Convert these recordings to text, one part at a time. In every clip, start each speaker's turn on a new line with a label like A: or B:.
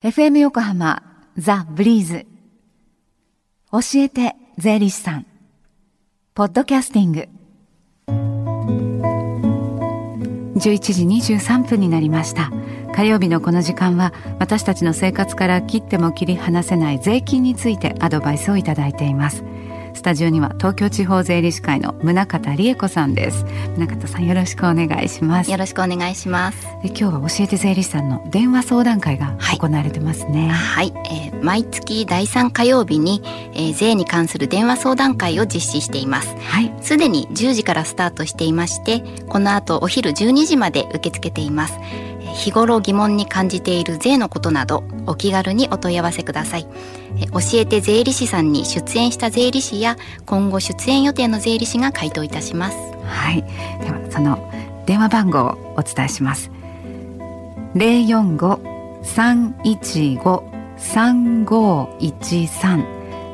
A: FM 横浜ザ・ブリーズ。教えて税理士さん。ポッドキャスティング。11時23分になりました。火曜日のこの時間は私たちの生活から切っても切り離せない税金についてアドバイスをいただいています。スタジオには東京地方税理士会の宗方理恵子さんです。宗方さんよろしくお願いします。
B: よろしくお願いします。
A: で今日は教えて税理士さんの電話相談会が行われてますね。
B: はい、はい、えー、毎月第3火曜日に、えー、税に関する電話相談会を実施しています。はい。すでに10時からスタートしていましてこの後お昼12時まで受け付けています日頃疑問に感じている税のことなどお気軽にお問い合わせください。教えて税理士さんに出演した税理士や今後出演予定の税理士が回答いたします。
A: はい。ではその電話番号をお伝えします。零四五三一五三五一三。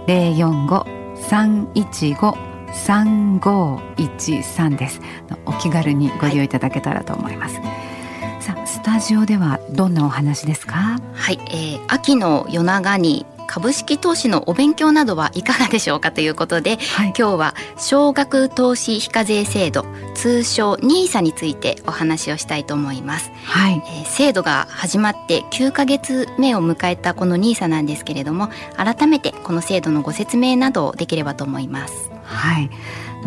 A: 零四五三一五三五一三です。お気軽にご利用いただけたらと思います、はいタジオではどんなお話ですか？
B: はい、えー、秋の夜長に株式投資のお勉強などはいかがでしょうかということで、はい、今日は少額投資非課税制度通称 NISA についてお話をしたいと思います、はい。えー、制度が始まって9ヶ月目を迎えたこの NISA なんですけれども改めてこの制度のご説明などできればと思います。
A: はい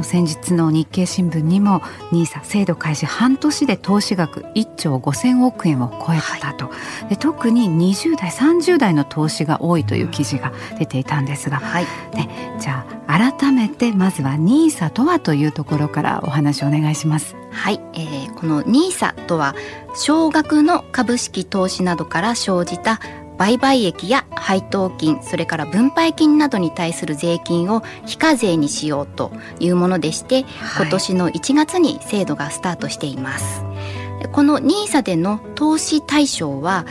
A: 先日の日経新聞にも NISA 制度開始半年で投資額1兆5000億円を超えたと、はい、で特に20代30代の投資が多いという記事が出ていたんですが、はい、ね、じゃあ改めてまずは NISA とはというところからお話をお願いします。
B: はい、えー、この NISA とは少額の株式投資などから生じた売買益や配当金それから分配金などに対する税金を非課税にしようというものでして、はい、今年の1月に制度がスタートしています。この NISA での投資対象は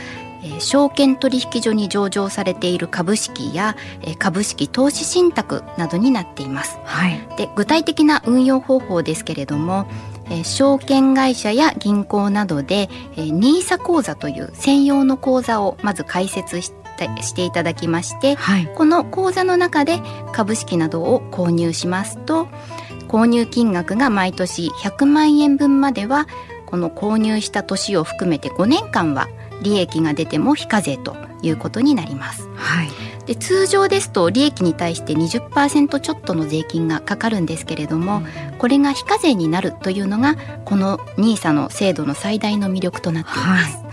B: 証券取引所に上場されている株式や株式投資信託などになっています、はい、で具体的な運用方法ですけれどもえ証券会社や銀行などで、え NISA 口座という専用の口座をまず開設してしていただきまして、はい、この口座の中で株式などを購入しますと購入金額が毎年100万円分まではこの購入した年を含めて5年間は利益が出ても非課税ということになります。はいで通常ですと利益に対して20%ちょっとの税金がかかるんですけれども、これが非課税になるというのがこの NISA の制度の最大の魅力となっています。は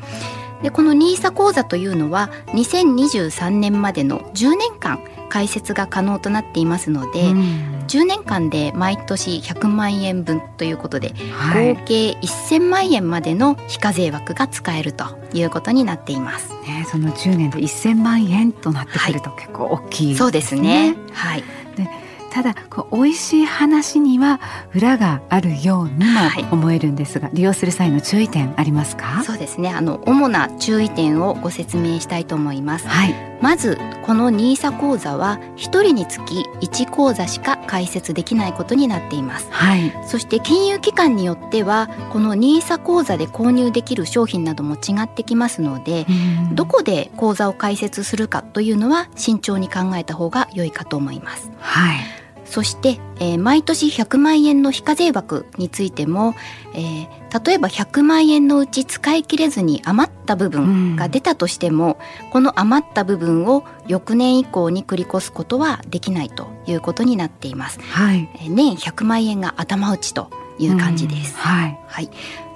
B: い、でこの NISA 口座というのは2023年までの10年間開設が可能となっていますので、うん、10年間で毎年100万円分ということで、はい、合計1000万円までの非課税枠が使えるということになっています。
A: ね、その10年で1000万円となってくると結構大きい、
B: ね、そうですね。はい。
A: でただこう美味しい話には裏があるようにも思えるんですが、はい、利用する際の注意点ありますか？
B: そうですね。あの主な注意点をご説明したいと思います、はい、まずこの NISA 口座は1人につき1口座しか開設できないことになっています、はい、そして金融機関によってはこの NISA 口座で購入できる商品なども違ってきますのでどこで口座を開設するかというのは慎重に考えた方が良いかと思います。はいそして、えー、毎年100万円の非課税枠についても、えー、例えば100万円のうち使い切れずに余った部分が出たとしても、うん、この余った部分を翌年以降に繰り越すことはできないということになっています。はい、年100万円が頭打ちという感じです。うん、はい、はい、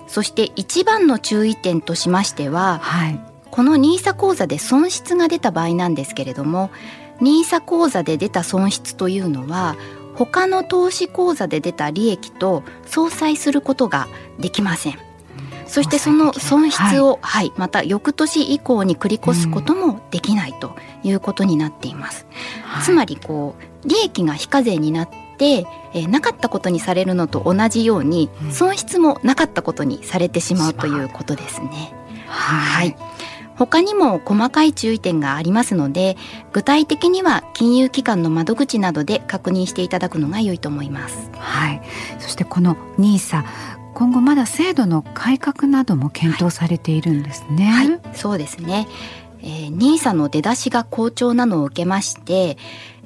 B: そして一番の注意点としましては、はい、この NISA 口座で損失が出た場合なんですけれども NISA 口座で出た損失というのは他の投資口座で出た利益と相殺することができません。そしてその損失を、はい、はい、また翌年以降に繰り越すこともできないということになっています。うん、つまりこう利益が非課税になって、えー、なかったことにされるのと同じように、損失もなかったことにされてしまうということですね。はい、はい他にも細かい注意点がありますので具体的には金融機関の窓口などで確認していただくのが良いと思います。
A: はい、そしてこの NISA 今後まだ制度の改革なども検討されているんですね。
B: はい、はい、そうですね。えー、NISA の出だしが好調なのを受けまして、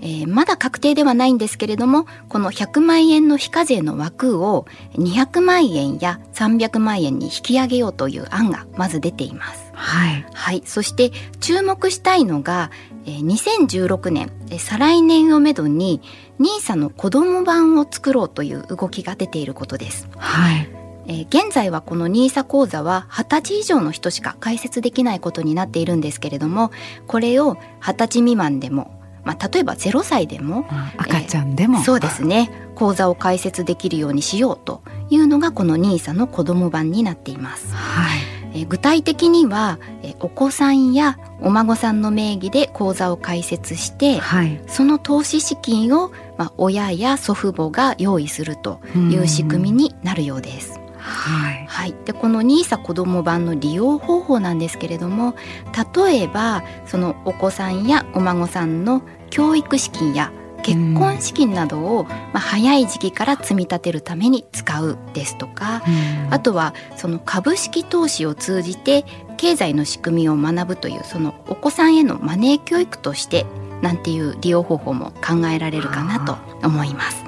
B: えー、まだ確定ではないんですけれどもこの100万円の非課税の枠を200万円や300万円に引き上げようという案がまず出ています。
A: はい、
B: はい、そして注目したいのが、えー、2016年、えー、再来年をめどに NISA の子ども版を作ろうという動きが出ていることです。
A: はい
B: えー、現在はこの NISA 講座は20歳以上の人しか開設できないことになっているんですけれどもこれを20歳未満でもまあ、例えば0歳でも、
A: 赤ちゃんでも、
B: えー、そうですね講座を開設できるようにしようというのがこの NISA の子ども版になっています。
A: はい
B: えー、具体的には、えー、お子さんやお孫さんの名義で口座を開設して、はい、その投資資金を、まあ、親や祖父母が用意するという仕組みになるようです。
A: はい、
B: はい、でこの NISA 子ども版の利用方法なんですけれども例えばそのお子さんやお孫さんの教育資金や結婚資金などを、まあ、早い時期から積み立てるために使うですとか、あとはその株式投資を通じて経済の仕組みを学ぶというそのお子さんへのマネー教育としてなんていう利用方法も考えられるかなと思います。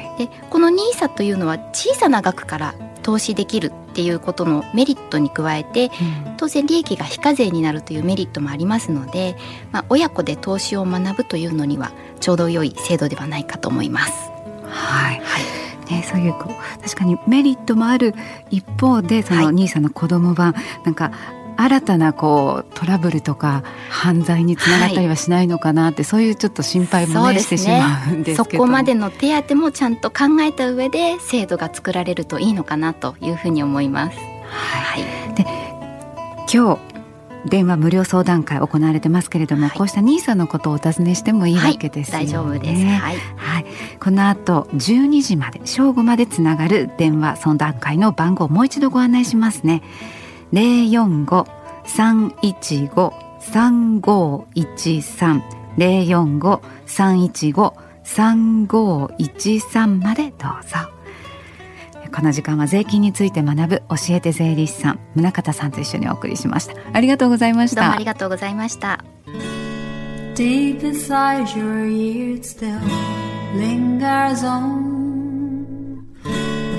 B: はい、でこの NISA というのは小さな額から投資できるっていうことのメリットに加えて、うん、当然利益が非課税になるというメリットもありますので、まあ、親子で投資を学ぶというのにはちょうど良い制度ではないかと思います。
A: はい、はい。ね、そういうこう確かにメリットもある一方でその NISA の子ども版、はい、なんか新たなこうトラブルとか犯罪につながったりはしないのかなって、はい、そういうちょっと心配も、ねね、してしまうんです
B: けど。そこまでの手当もちゃんと考えた上で制度が作られるといいのかなというふうに思います。
A: はい、はい、で今日電話無料相談会行われてますけれども、はい、こうしたニーサのことをお尋ねしてもいいわけです、ね。
B: はい、大丈夫です。はい、
A: はい、この後12時まで正午までつながる電話相談会の番号をもう一度ご案内しますね。零四五三一五三五一三零四五三一五三五一三までどうぞ。この時間は税金について学ぶ教えて税理士さん宗像さんと一緒にお送りしました。ありがとうございました。
B: どうもありがとうございました。
C: Deep inside your ears still lingers on.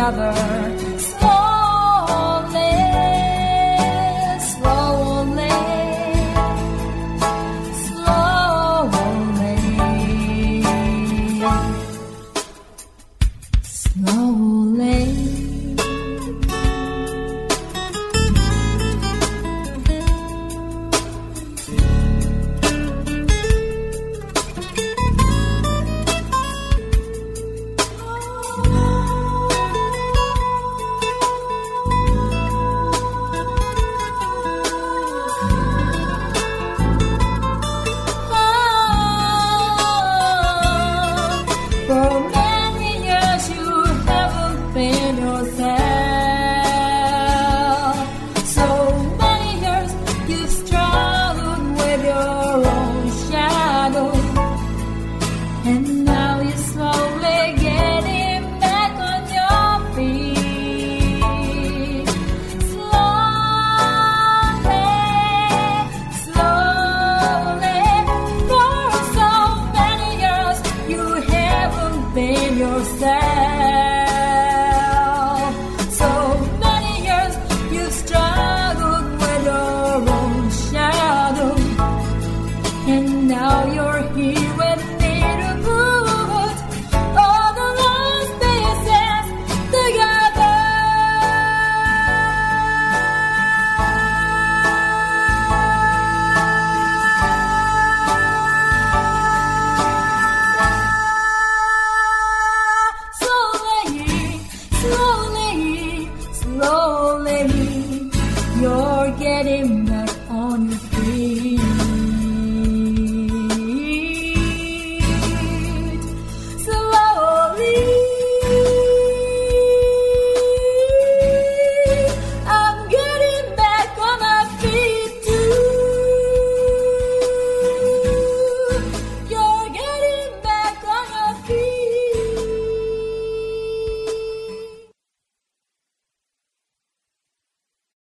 C: Together. are